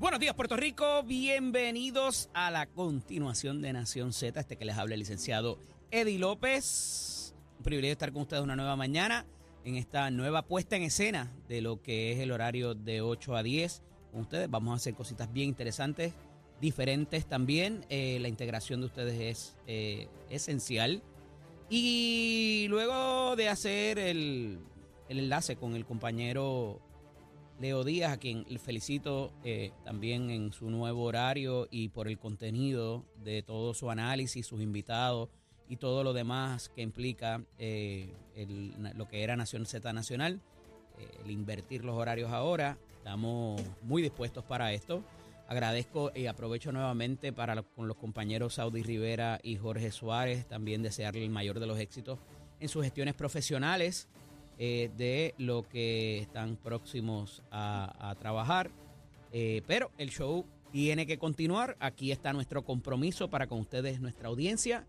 Buenos días, Puerto Rico. Bienvenidos a la continuación de Nación Z. Este que les habla el licenciado Eddie López. Un privilegio estar con ustedes una nueva mañana en esta nueva puesta en escena de lo que es el horario de 8 a 10. Con ustedes vamos a hacer cositas bien interesantes, diferentes también. Eh, la integración de ustedes es eh, esencial. Y luego de hacer el, el enlace con el compañero Leo Díaz, a quien felicito eh, también en su nuevo horario y por el contenido de todo su análisis, sus invitados y todo lo demás que implica eh, lo que era Nación Z Nacional. Eh, el invertir los horarios ahora, estamos muy dispuestos para esto. Agradezco y aprovecho nuevamente para con los compañeros Saudi Rivera y Jorge Suárez también desearle el mayor de los éxitos en sus gestiones profesionales eh, de lo que están próximos a, trabajar. Eh, pero el show tiene que continuar. Aquí está nuestro compromiso para con ustedes, nuestra audiencia,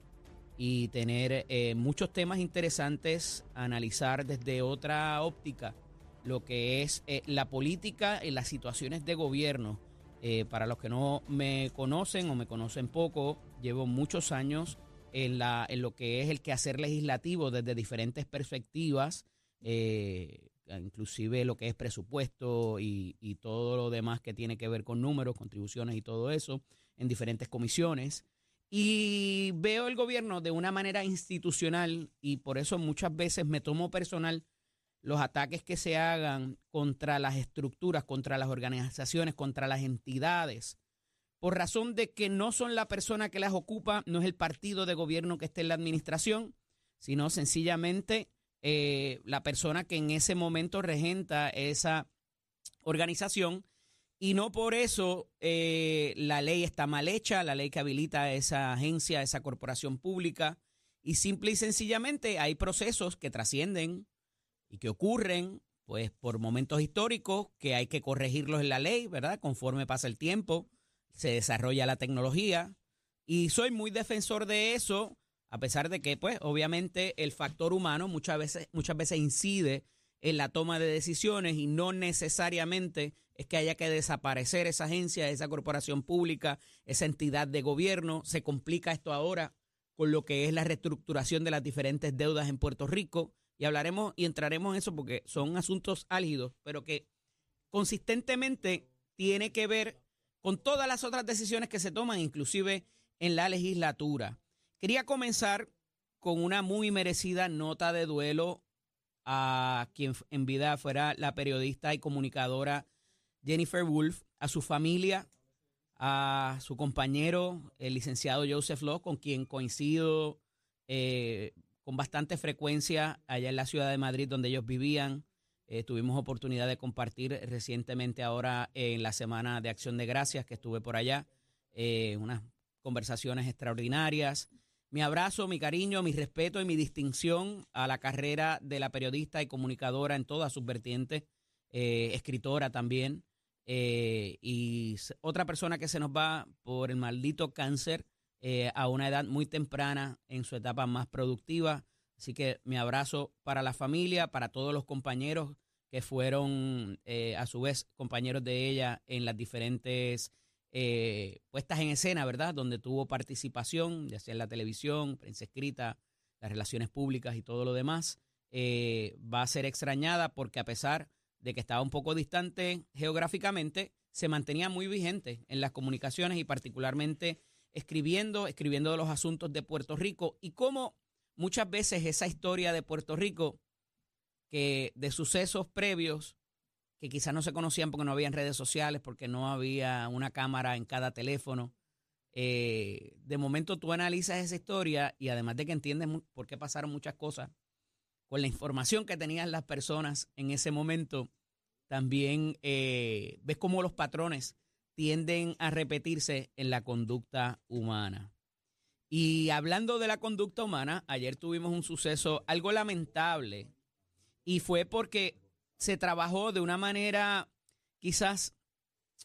y tener eh, muchos temas interesantes, analizar desde otra óptica lo que es la política y las situaciones de gobierno. para los que no me conocen o me conocen poco, llevo muchos años en, la, en lo que es el quehacer legislativo desde diferentes perspectivas eh, inclusive lo que es presupuesto y, todo lo demás que tiene que ver con números, contribuciones y todo eso, en diferentes comisiones. Y veo el gobierno de una manera institucional y por eso muchas veces me tomo personal los ataques que se hagan contra las estructuras, contra las organizaciones, contra las entidades, por razón de que no son la persona que las ocupa, no es el partido de gobierno que esté en la administración, sino sencillamente eh, la persona que en ese momento regenta esa organización. Y no por eso eh, la ley está mal hecha, la ley que habilita esa agencia, esa corporación pública. Y simple y sencillamente hay procesos que trascienden y que ocurren pues por momentos históricos que hay que corregirlos en la ley, ¿verdad? Conforme pasa el tiempo, se desarrolla la tecnología. Y soy muy defensor de eso a pesar de que, pues, obviamente el factor humano muchas veces, muchas veces incide en la toma de decisiones y no necesariamente es que haya que desaparecer esa agencia, esa corporación pública, esa entidad de gobierno. Se complica esto ahora con lo que es la reestructuración de las diferentes deudas en Puerto Rico y hablaremos y entraremos en eso porque son asuntos álgidos, pero que consistentemente tiene que ver con todas las otras decisiones que se toman, inclusive en la legislatura. Quería comenzar con una muy merecida nota de duelo a quien en vida fuera la periodista y comunicadora Jennifer Wolf, a su familia, a su compañero, el licenciado Joseph Law, con quien coincido eh, con bastante frecuencia allá en la ciudad de Madrid, donde ellos vivían. Eh, tuvimos oportunidad de compartir recientemente ahora en la Semana de Acción de Gracias, que estuve por allá, eh, unas conversaciones extraordinarias. Mi abrazo, mi cariño, mi respeto y mi distinción a la carrera de la periodista y comunicadora en todas sus vertientes, eh, escritora también, eh, y otra persona que se nos va por el maldito cáncer eh, a una edad muy temprana en su etapa más productiva. Así que mi abrazo para la familia, para todos los compañeros que fueron a su vez compañeros de ella en las diferentes eh, puestas en escena, ¿verdad? Donde tuvo participación, ya sea en la televisión, prensa escrita, las relaciones públicas y todo lo demás. Eh, va a ser extrañada porque a pesar de que estaba un poco distante geográficamente, se mantenía muy vigente en las comunicaciones y particularmente escribiendo, escribiendo los asuntos de Puerto Rico y cómo muchas veces esa historia de Puerto Rico, que de sucesos previos que quizás no se conocían porque no habían redes sociales, porque no había una cámara en cada teléfono. Eh, de momento tú analizas esa historia y además de que entiendes por qué pasaron muchas cosas, con la información que tenían las personas en ese momento, también eh, ves cómo los patrones tienden a repetirse en la conducta humana. Y hablando de la conducta humana, ayer tuvimos un suceso algo lamentable y fue porque se trabajó de una manera quizás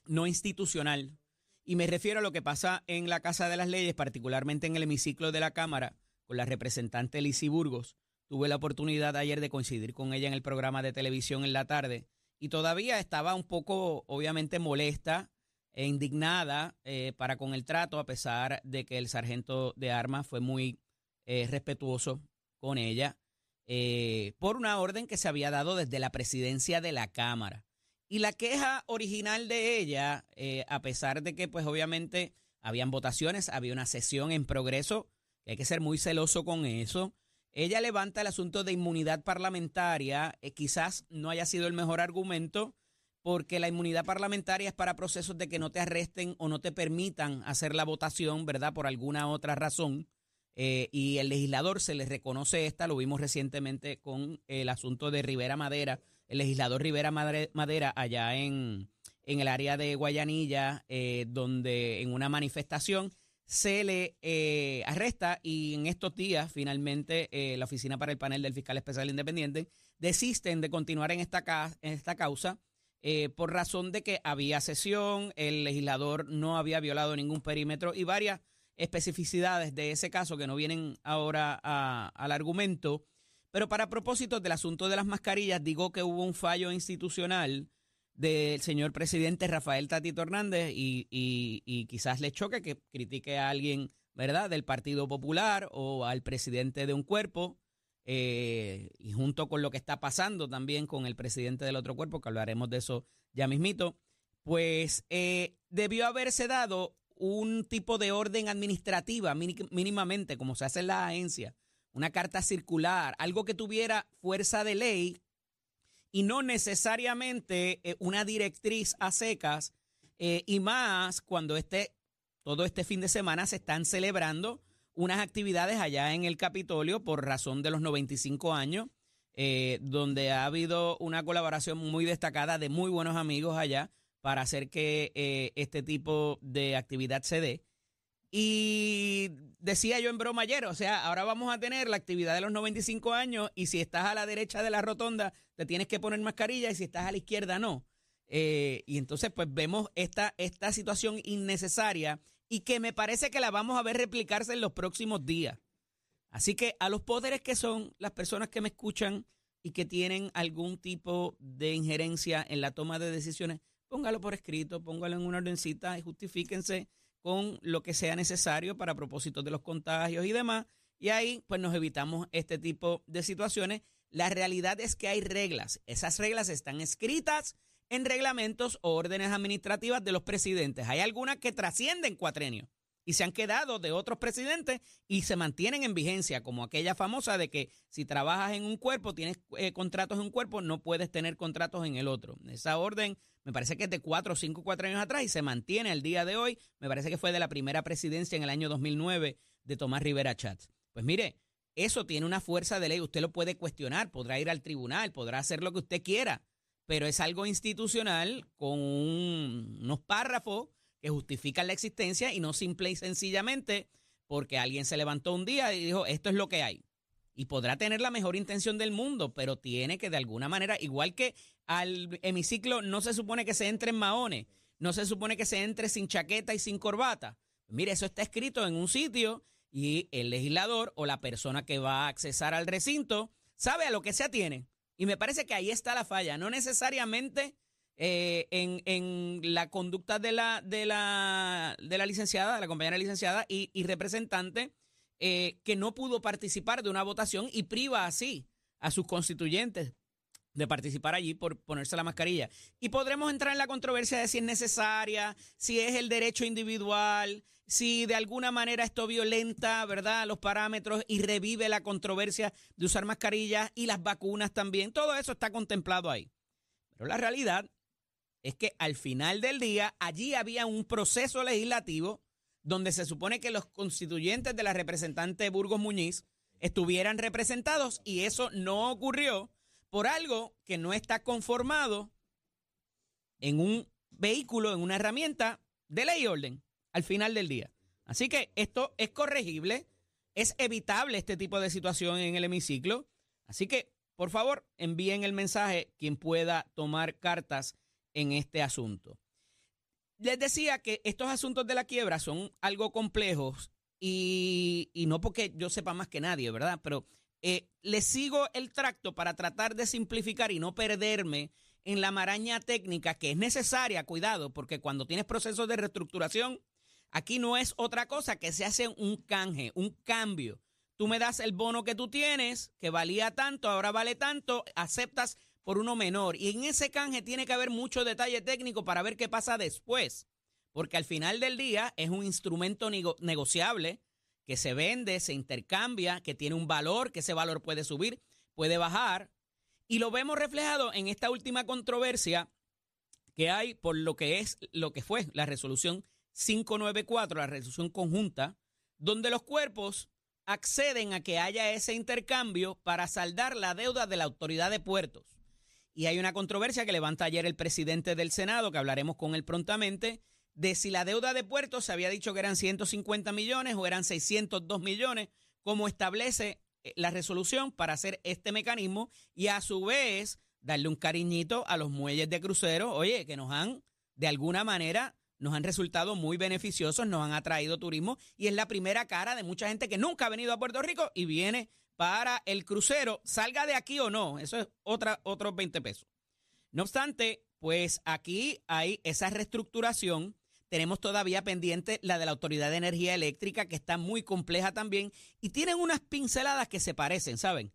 no institucional. Y me refiero a lo que pasa en la Casa de las Leyes, particularmente en el hemiciclo de la Cámara, con la representante Lizy Burgos. Tuve la oportunidad ayer de coincidir con ella en el programa de televisión en la tarde y todavía estaba un poco, obviamente, molesta e indignada eh, para con el trato, a pesar de que el sargento de armas fue muy eh, respetuoso con ella, eh, por una orden que se había dado desde la presidencia de la Cámara. Y la queja original de ella, a pesar de que pues obviamente habían votaciones, había una sesión en progreso, que hay que ser muy celoso con eso, ella levanta el asunto de inmunidad parlamentaria, quizás no haya sido el mejor argumento, porque la inmunidad parlamentaria es para procesos de que no te arresten o no te permitan hacer la votación, ¿verdad? Por alguna otra razón. Eh, y el legislador se le reconoce esta, lo vimos recientemente con el asunto de Rivera Madera, el legislador Rivera Madera allá en, en el área de Guayanilla, eh, donde en una manifestación se le eh, arresta y en estos días finalmente la Oficina para el Panel del Fiscal Especial Independiente desisten de continuar en esta, en esta causa eh, por razón de que había sesión, el legislador no había violado ningún perímetro y varias especificidades de ese caso que no vienen ahora al argumento. Pero para propósitos del asunto de las mascarillas, digo que hubo un fallo institucional del señor presidente Rafael Tatito Hernández y, y, quizás le choque que critique a alguien, ¿verdad?, del Partido Popular o al presidente de un cuerpo eh, y junto con lo que está pasando también con el presidente del otro cuerpo, que hablaremos de eso ya mismito, pues eh, debió haberse dado un tipo de orden administrativa mínimamente, como se hace en la agencia, una carta circular, algo que tuviera fuerza de ley y no necesariamente eh, una directriz a secas, y más cuando este, todo este fin de semana se están celebrando unas actividades allá en el Capitolio por razón de los 95 años, eh, donde ha habido una colaboración muy destacada de muy buenos amigos allá para hacer que eh, este tipo de actividad se dé. Y decía yo en broma ayer, o sea, ahora vamos a tener la actividad de los 95 años y si estás a la derecha de la rotonda te tienes que poner mascarilla y si estás a la izquierda no. Eh, y entonces pues vemos esta, esta situación innecesaria y que me parece que la vamos a ver replicarse en los próximos días. Así que a los poderes que son las personas que me escuchan y que tienen algún tipo de injerencia en la toma de decisiones, póngalo por escrito, póngalo en una ordencita y justifíquense con lo que sea necesario para propósitos de los contagios y demás. Y ahí pues nos evitamos este tipo de situaciones. La realidad es que hay reglas. Esas reglas están escritas en reglamentos o órdenes administrativas de los presidentes. Hay algunas que trascienden cuatrenio y se han quedado de otros presidentes y se mantienen en vigencia, como aquella famosa de que si trabajas en un cuerpo, tienes eh, contratos en un cuerpo, no puedes tener contratos en el otro. Esa orden me parece que es de cuatro cinco, cuatro años atrás y se mantiene al día de hoy. Me parece que fue de la primera presidencia en el año 2009 de Tomás Rivera Chats. Pues mire, eso tiene una fuerza de ley, usted lo puede cuestionar, podrá ir al tribunal, podrá hacer lo que usted quiera pero es algo institucional con unos párrafos que justifican la existencia y no simple y sencillamente porque alguien se levantó un día y dijo, esto es lo que hay. Y podrá tener la mejor intención del mundo, pero tiene que de alguna manera, igual que al hemiciclo no se supone que se entre en maones, no se supone que se entre sin chaqueta y sin corbata. Mire, eso está escrito en un sitio y el legislador o la persona que va a accesar al recinto sabe a lo que se atiene. Y me parece que ahí está la falla, no necesariamente eh, en, la conducta de la, de la, de la licenciada, la compañera licenciada y, representante, eh, que no pudo participar de una votación y priva así a sus constituyentes de participar allí por ponerse la mascarilla. Y podremos entrar en la controversia de si es necesaria, si es el derecho individual, si de alguna manera esto violenta, ¿verdad?, los parámetros y revive la controversia de usar mascarillas y las vacunas también. Todo eso está contemplado ahí. Pero la realidad es que al final del día allí había un proceso legislativo donde se supone que los constituyentes de la representante Burgos Muñiz estuvieran representados y eso no ocurrió por algo que no está conformado en un vehículo, en una herramienta de ley y orden al final del día. Así que esto es corregible, es evitable este tipo de situación en el hemiciclo. Así que, por favor, envíen el mensaje quien pueda tomar cartas en este asunto. Les decía que estos asuntos de la quiebra son algo complejos y, y no porque yo sepa más que nadie, ¿verdad? Pero eh, le sigo el tracto para tratar de simplificar y no perderme en la maraña técnica que es necesaria, cuidado, porque cuando tienes procesos de reestructuración, aquí no es otra cosa que se hace un canje, un cambio. Tú me das el bono que tú tienes, que valía tanto, ahora vale tanto, aceptas por uno menor. Y en ese canje tiene que haber mucho detalle técnico para ver qué pasa después. Porque al final del día es un instrumento negociable que se vende, se intercambia, que tiene un valor, que ese valor puede subir, puede bajar. Y lo vemos reflejado en esta última controversia que hay por lo que es lo que fue la resolución 594, la resolución conjunta, donde los cuerpos acceden a que haya ese intercambio para saldar la deuda de la autoridad de puertos. Y hay una controversia que levanta ayer el presidente del Senado, que hablaremos con él prontamente, de si la deuda de puertos se había dicho que eran 150 millones o eran 602 millones, como establece eh, la resolución para hacer este mecanismo y a su vez darle un cariñito a los muelles de crucero, oye, que nos han de alguna manera nos han resultado muy beneficiosos, nos han atraído turismo y es la primera cara de mucha gente que nunca ha venido a Puerto Rico y viene para el crucero, salga de aquí o no, eso es otra, otros 20 pesos. No obstante, pues aquí hay esa reestructuración tenemos todavía pendiente la de la Autoridad de Energía Eléctrica, que está muy compleja también, y tienen unas pinceladas que se parecen, ¿saben?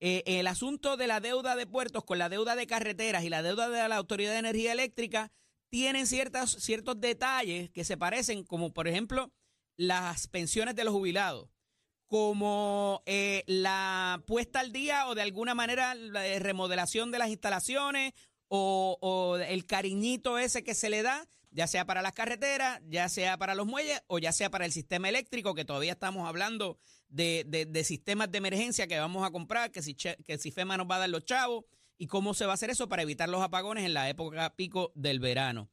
Eh, el asunto de la deuda de puertos con la deuda de carreteras y la deuda de la Autoridad de Energía Eléctrica tienen ciertos, ciertos detalles que se parecen, como por ejemplo las pensiones de los jubilados, como eh, la puesta al día o de alguna manera la remodelación de las instalaciones o, el cariñito ese que se le da ya sea para las carreteras, ya sea para los muelles o ya sea para el sistema eléctrico, que todavía estamos hablando de, sistemas de emergencia que vamos a comprar, que si, que si FEMA nos va a dar los chavos y cómo se va a hacer eso para evitar los apagones en la época pico del verano.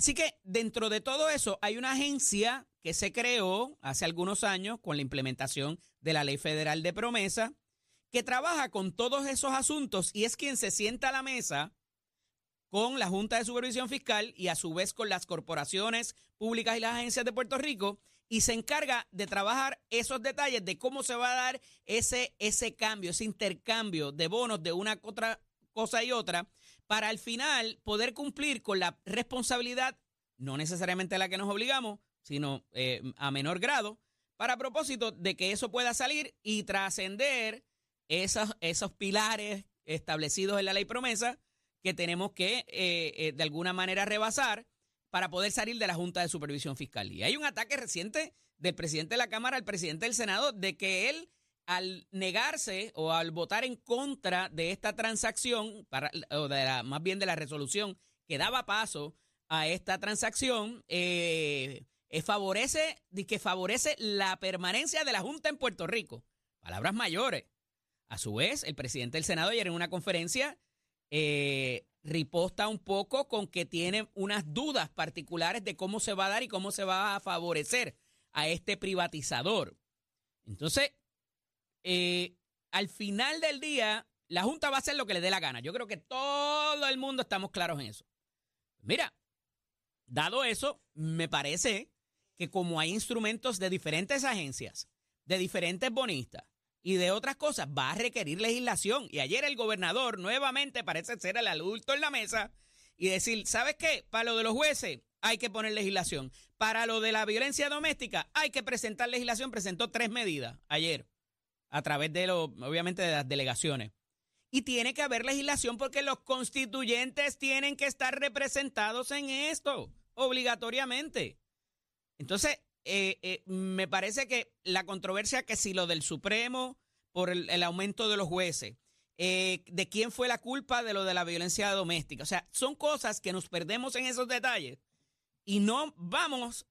Así que dentro de todo eso hay una agencia que se creó hace algunos años con la implementación de la Ley Federal de Promesa, que trabaja con todos esos asuntos y es quien se sienta a la mesa con la Junta de Supervisión Fiscal y a su vez con las corporaciones públicas y las agencias de Puerto Rico y se encarga de trabajar esos detalles de cómo se va a dar ese, ese cambio, ese intercambio de bonos de una otra cosa y otra para al final poder cumplir con la responsabilidad, no necesariamente la que nos obligamos, sino eh, a menor grado, para propósito de que eso pueda salir y trascender esos, esos pilares establecidos en la ley promesa que tenemos que eh, eh, de alguna manera rebasar para poder salir de la Junta de Supervisión Fiscal. Y hay un ataque reciente del presidente de la Cámara al presidente del Senado de que él al negarse o al votar en contra de esta transacción, o de la, más bien de la resolución que daba paso a esta transacción, eh, favorece, que favorece la permanencia de la Junta en Puerto Rico. Palabras mayores. A su vez, el presidente del Senado ayer en una conferencia eh, riposta un poco con que tiene unas dudas particulares de cómo se va a dar y cómo se va a favorecer a este privatizador. Entonces, eh, al final del día, la Junta va a hacer lo que le dé la gana. Yo creo que todo el mundo estamos claros en eso. Mira, dado eso, me parece que como hay instrumentos de diferentes agencias, de diferentes bonistas, y de otras cosas, va a requerir legislación. Y ayer el gobernador nuevamente parece ser el adulto en la mesa y decir, ¿sabes qué? Para lo de los jueces hay que poner legislación. Para lo de la violencia doméstica hay que presentar legislación. Presentó tres medidas ayer a través de, lo, obviamente, de las delegaciones. Y tiene que haber legislación porque los constituyentes tienen que estar representados en esto, obligatoriamente. Entonces, eh, eh, me parece que la controversia que si lo del Supremo por el, aumento de los jueces, eh, de quién fue la culpa de lo de la violencia doméstica, o sea, son cosas que nos perdemos en esos detalles y no vamos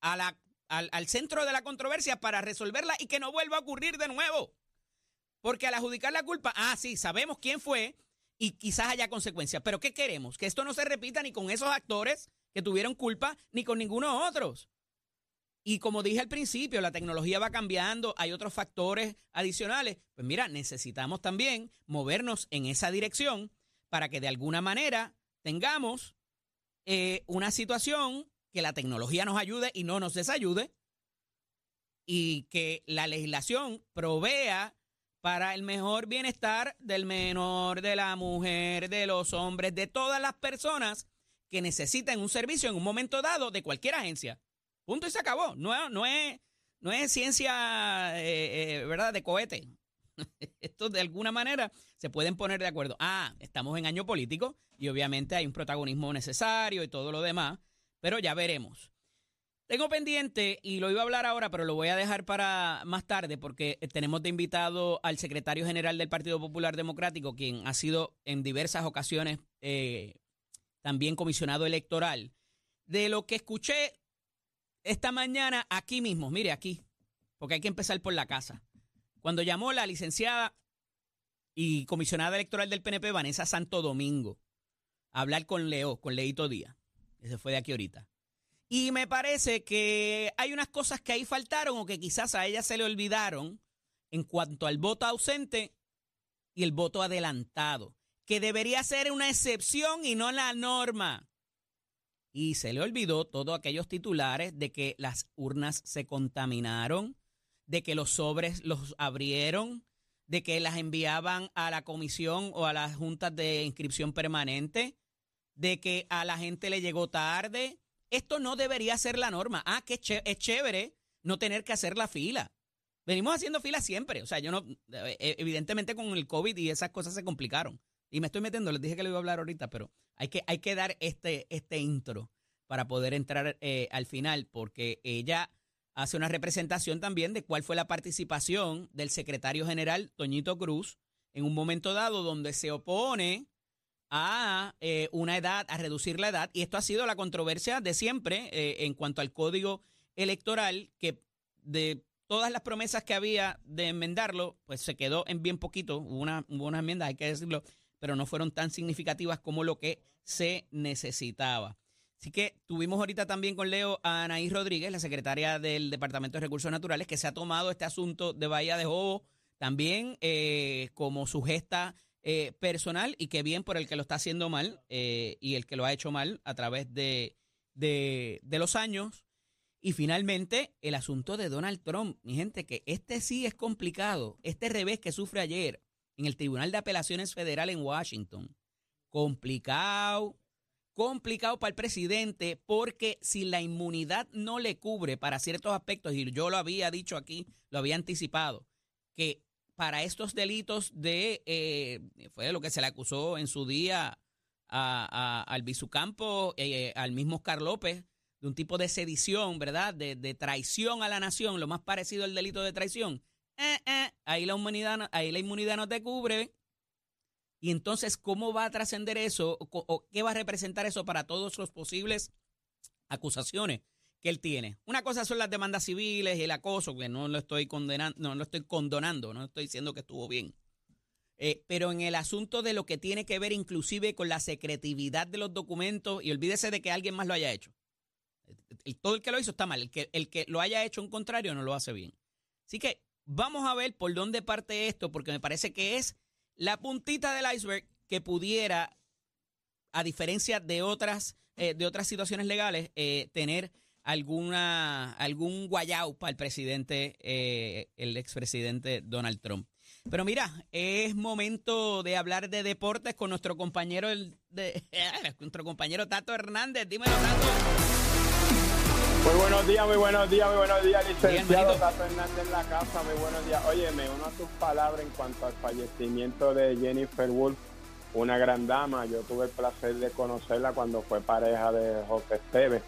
a la, al, al centro de la controversia para resolverla y que no vuelva a ocurrir de nuevo. Porque al adjudicar la culpa, ah, sí, sabemos quién fue y quizás haya consecuencias. Pero ¿qué queremos? Que esto no se repita ni con esos actores que tuvieron culpa ni con ninguno otros. Y como dije al principio, la tecnología va cambiando, hay otros factores adicionales. Pues mira, necesitamos también movernos en esa dirección para que de alguna manera tengamos eh, una situación que la tecnología nos ayude y no nos desayude y que la legislación provea para el mejor bienestar del menor, de la mujer, de los hombres, de todas las personas que necesitan un servicio en un momento dado de cualquier agencia. Punto y se acabó. No, es ciencia, eh, eh, ¿verdad?, de cohete. Esto de alguna manera se pueden poner de acuerdo. Ah, estamos en año político y obviamente hay un protagonismo necesario y todo lo demás, pero ya veremos. Tengo pendiente, y lo iba a hablar ahora, pero lo voy a dejar para más tarde, porque tenemos de invitado al secretario general del Partido Popular Democrático, quien ha sido en diversas ocasiones eh, también comisionado electoral. De lo que escuché esta mañana aquí mismo, mire aquí, porque hay que empezar por la casa. Cuando llamó la licenciada y comisionada electoral del PNP, Vanessa Santo Domingo, a hablar con Leo, con Leito Díaz. Ese fue de aquí ahorita. Y me parece que hay unas cosas que ahí faltaron o que quizás a ella se le olvidaron en cuanto al voto ausente y el voto adelantado, que debería ser una excepción y no la norma. Y se le olvidó todos aquellos titulares de que las urnas se contaminaron, de que los sobres los abrieron, de que las enviaban a la comisión o a las juntas de inscripción permanente, de que a la gente le llegó tarde, esto no debería ser la norma. Ah, que es chévere no tener que hacer la fila. Venimos haciendo fila siempre. O sea, yo no, eh, evidentemente con el COVID y esas cosas se complicaron. Y me estoy metiendo, les dije que le iba a hablar ahorita, pero hay que, hay que dar este, este intro para poder entrar eh, al final, porque ella hace una representación también de cuál fue la participación del secretario general Toñito Cruz en un momento dado donde se opone a eh, una edad, a reducir la edad, y esto ha sido la controversia de siempre eh, en cuanto al código electoral, que de todas las promesas que había de enmendarlo, pues se quedó en bien poquito, hubo una, una enmienda, hay que decirlo, pero no fueron tan significativas como lo que se necesitaba. Así que tuvimos ahorita también con Leo a Anaís Rodríguez, la secretaria del Departamento de Recursos Naturales, que se ha tomado este asunto de Bahía de Jobo. También eh, como su gesta eh, personal y que bien por el que lo está haciendo mal eh, y el que lo ha hecho mal a través de, de, los años. Y finalmente, el asunto de Donald Trump. Mi gente, que este sí es complicado. Este revés que sufre ayer en el Tribunal de Apelaciones Federal en Washington. Complicado, complicado para el presidente porque si la inmunidad no le cubre para ciertos aspectos, y yo lo había dicho aquí, lo había anticipado, que para estos delitos de, eh, fue lo que se le acusó en su día a, al Bizucampo, eh, al mismo Oscar López, de un tipo de sedición, ¿verdad? De, traición a la nación, lo más parecido al delito de traición. Eh, ahí, la inmunidad, ahí la inmunidad no te cubre. Y entonces, ¿cómo va a trascender eso? ¿O qué va a representar eso para todos los posibles acusaciones que él tiene. Una cosa son las demandas civiles y el acoso, que no lo estoy condenando, no lo estoy condonando, no estoy diciendo que estuvo bien. Eh, pero en el asunto de lo que tiene que ver inclusive con la secretividad de los documentos, y olvídese de que alguien más lo haya hecho. todo el que lo hizo está mal, el que, el que lo haya hecho en contrario no lo hace bien. Así que vamos a ver por dónde parte esto, porque me parece que es la puntita del iceberg que pudiera, a diferencia de otras, eh, de otras situaciones legales, eh, tener alguna, algún guayau para el presidente, eh, el expresidente Donald Trump. Pero mira, es momento de hablar de deportes con nuestro compañero, el, de, nuestro compañero Tato Hernández. Dímelo, Tato. Muy buenos días, muy buenos días, muy buenos días, licenciado Tato Hernández en la casa, muy buenos días. Oye, me uno a tus palabras en cuanto al fallecimiento de Jennifer Wolf, una gran dama. Yo tuve el placer de conocerla cuando fue pareja de José Esteves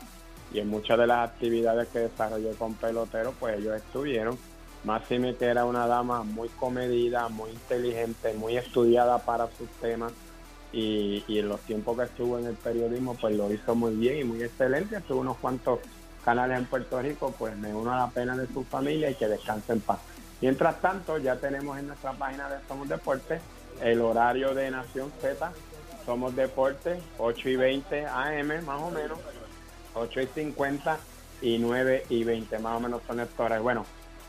y en muchas de las actividades que desarrollé con pelotero, pues ellos estuvieron. Máxime que era una dama muy comedida, muy inteligente, muy estudiada para sus temas y, en los tiempos que estuvo en el periodismo, pues lo hizo muy bien y muy excelente. Estuvo unos cuantos canales en Puerto Rico, pues me uno a la pena de su familia y que descanse en paz. Mientras tanto, ya tenemos en nuestra página de Somos Deportes el horario de Nación Z, Somos Deportes, 8 y 20 AM más o menos, 8 y 50 y 9 y 20, más o menos son estos Bueno,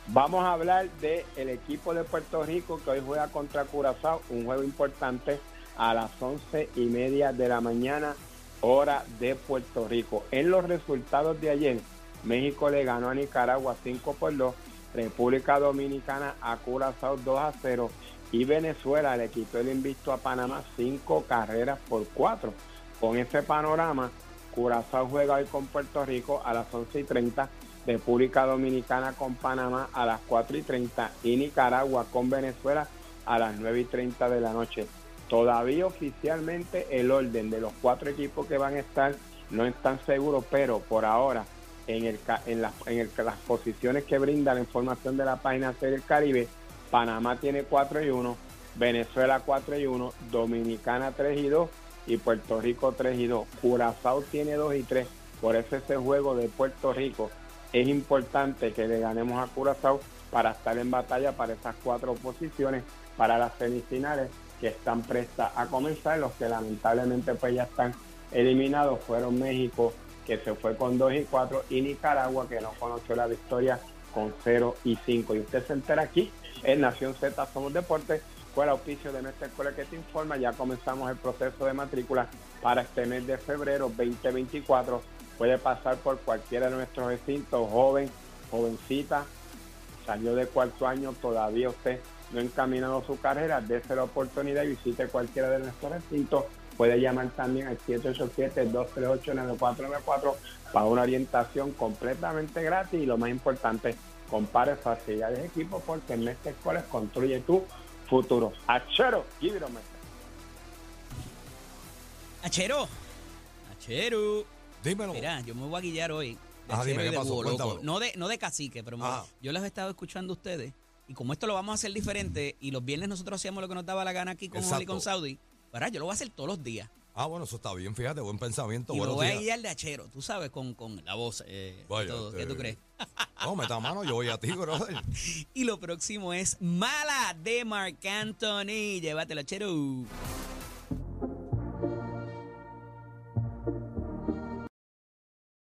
vamos a hablar del el equipo de Puerto Rico que hoy juega contra Curazao, un juego importante a las 11 y media de la mañana, hora de Puerto Rico. En los resultados de ayer, México le ganó a Nicaragua 5 por 2 República Dominicana a Curazao 2 a 0 y Venezuela le quitó el invicto a Panamá cinco carreras por cuatro. Con ese panorama, Curazao juega hoy con Puerto Rico a las 11 y 30, República Dominicana con Panamá a las 4 y 30 y Nicaragua con Venezuela a las 9 y 30 de la noche. Todavía oficialmente el orden de los cuatro equipos que van a estar no están seguros, pero por ahora en, el, en, en las posiciones que brinda la información de la página del Caribe, Panamá tiene 4 y 1, Venezuela 4 y 1, Dominicana 3 y 2 y Puerto Rico 3 y 2. Curazao tiene 2 y 3. Por eso ese juego de Puerto Rico es importante que le ganemos a Curazao para estar en batalla para esas cuatro posiciones para las semifinales que están prestas a comenzar. Los que lamentablemente pues ya están eliminados fueron México que se fue con 2 y 4 y Nicaragua que no conoció la victoria con 0 y 5. Y usted se entera aquí en Nación Z Somos Deportes el auspicio de nuestra escuela que te informa. Ya comenzamos el proceso de matrícula para este mes de febrero 2024. Puede pasar por cualquiera de nuestros recintos, joven, jovencita, salió de cuarto año, todavía usted no ha encaminado su carrera, dése la oportunidad y visite cualquiera de nuestros recintos. Puede llamar también al 787-238-9494 para una orientación completamente gratis y lo más importante, compare facilidades de equipo porque en esta escuela construye tu futuro. Achero, give it Achero, Achero. Dímelo. Mira, yo me voy a guillar hoy. De ah, dime, ¿qué pasó? No de, no de cacique, pero yo las he estado escuchando a ustedes. Y como esto lo vamos a hacer diferente, y los viernes nosotros hacíamos lo que nos daba la gana aquí con y con Saudi, para yo lo voy a hacer todos los días. Ah, bueno, eso está bien, fíjate, buen pensamiento. Y me voy a guiar de achero, tú sabes, con, con la voz eh, todo. ¿Qué tú crees? No, meta mano, yo voy a ti, brother. y lo próximo es Mala de Marc Anthony. Llévatelo, achero.